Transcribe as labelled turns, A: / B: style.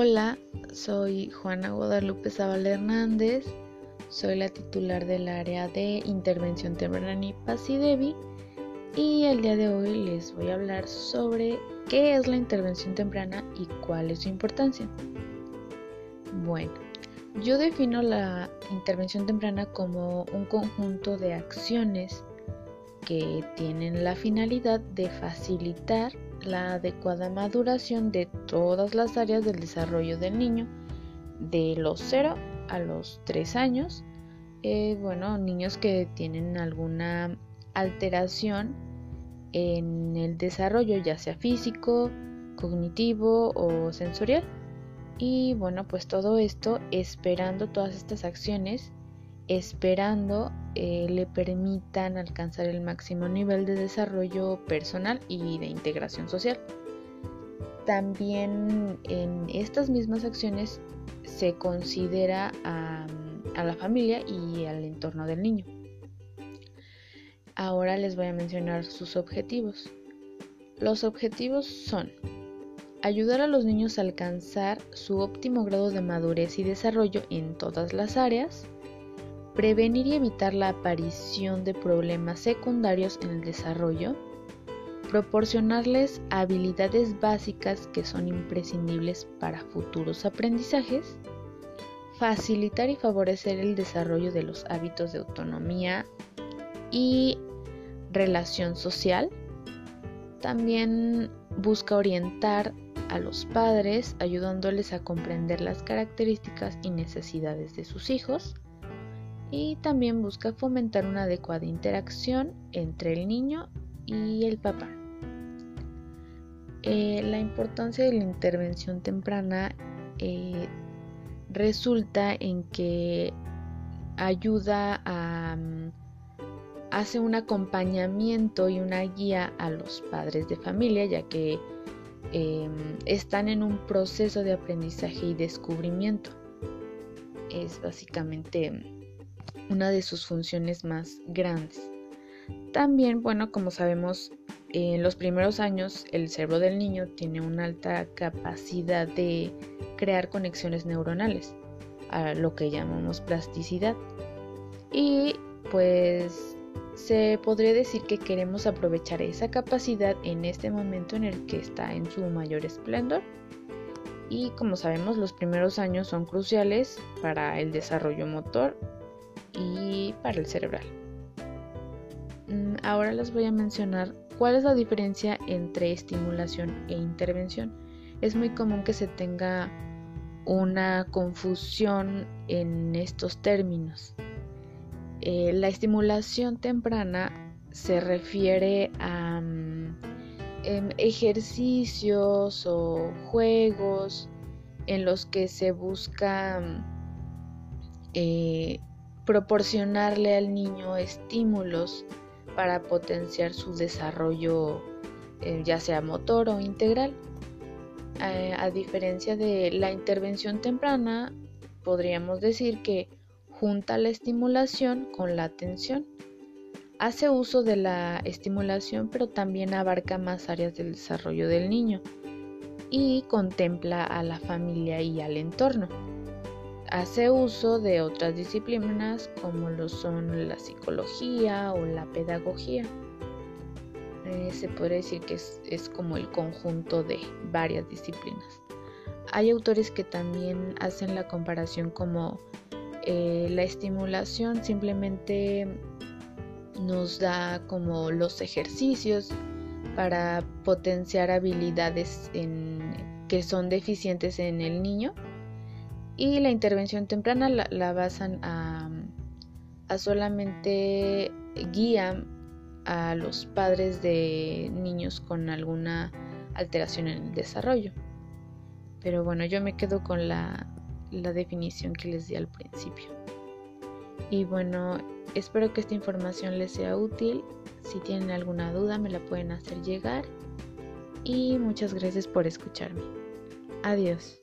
A: Hola, soy Juana Guadalupe Zavala Hernández, soy la titular del área de intervención temprana y PASIDEBI y el día de hoy les voy a hablar sobre qué es la intervención temprana y cuál es su importancia. Bueno, yo defino la intervención temprana como un conjunto de acciones que tienen la finalidad de facilitar la adecuada maduración de todas las áreas del desarrollo del niño de los 0 a los 3 años. Eh, bueno, niños que tienen alguna alteración en el desarrollo, ya sea físico, cognitivo o sensorial. Y bueno, pues todo esto esperando todas estas acciones, esperando eh, le permitan alcanzar el máximo nivel de desarrollo personal y de integración social. También en estas mismas acciones se considera a, a la familia y al entorno del niño. Ahora les voy a mencionar sus objetivos. Los objetivos son ayudar a los niños a alcanzar su óptimo grado de madurez y desarrollo en todas las áreas, prevenir y evitar la aparición de problemas secundarios en el desarrollo, proporcionarles habilidades básicas que son imprescindibles para futuros aprendizajes, facilitar y favorecer el desarrollo de los hábitos de autonomía y relación social. También busca orientar a los padres ayudándoles a comprender las características y necesidades de sus hijos y también busca fomentar una adecuada interacción entre el niño y el papá. Eh, la importancia de la intervención temprana eh, resulta en que ayuda a mm, hace un acompañamiento y una guía a los padres de familia ya que em, están en un proceso de aprendizaje y descubrimiento es básicamente una de sus funciones más grandes. También, bueno, como sabemos, en los primeros años el cerebro del niño tiene una alta capacidad de crear conexiones neuronales, a lo que llamamos plasticidad. Y pues se podría decir que queremos aprovechar esa capacidad en este momento en el que está en su mayor esplendor. Y como sabemos, los primeros años son cruciales para el desarrollo motor para el cerebral. Mm, ahora les voy a mencionar cuál es la diferencia entre estimulación e intervención. Es muy común que se tenga una confusión en estos términos. Eh, la estimulación temprana se refiere a mm, em, ejercicios o juegos en los que se busca mm, eh, proporcionarle al niño estímulos para potenciar su desarrollo eh, ya sea motor o integral. Eh, a diferencia de la intervención temprana, podríamos decir que junta la estimulación con la atención. Hace uso de la estimulación pero también abarca más áreas del desarrollo del niño y contempla a la familia y al entorno hace uso de otras disciplinas como lo son la psicología o la pedagogía. Eh, se puede decir que es, como el conjunto de varias disciplinas. Hay autores que también hacen la comparación como eh, la estimulación simplemente nos da como los ejercicios para potenciar habilidades que son deficientes en el niño y la intervención temprana la, basan a, solamente guía a los padres de niños con alguna alteración en el desarrollo. Pero bueno, yo me quedo con la definición que les di al principio. Y bueno, espero que esta información les sea útil. Si tienen alguna duda me la pueden hacer llegar. Y muchas gracias por escucharme. Adiós.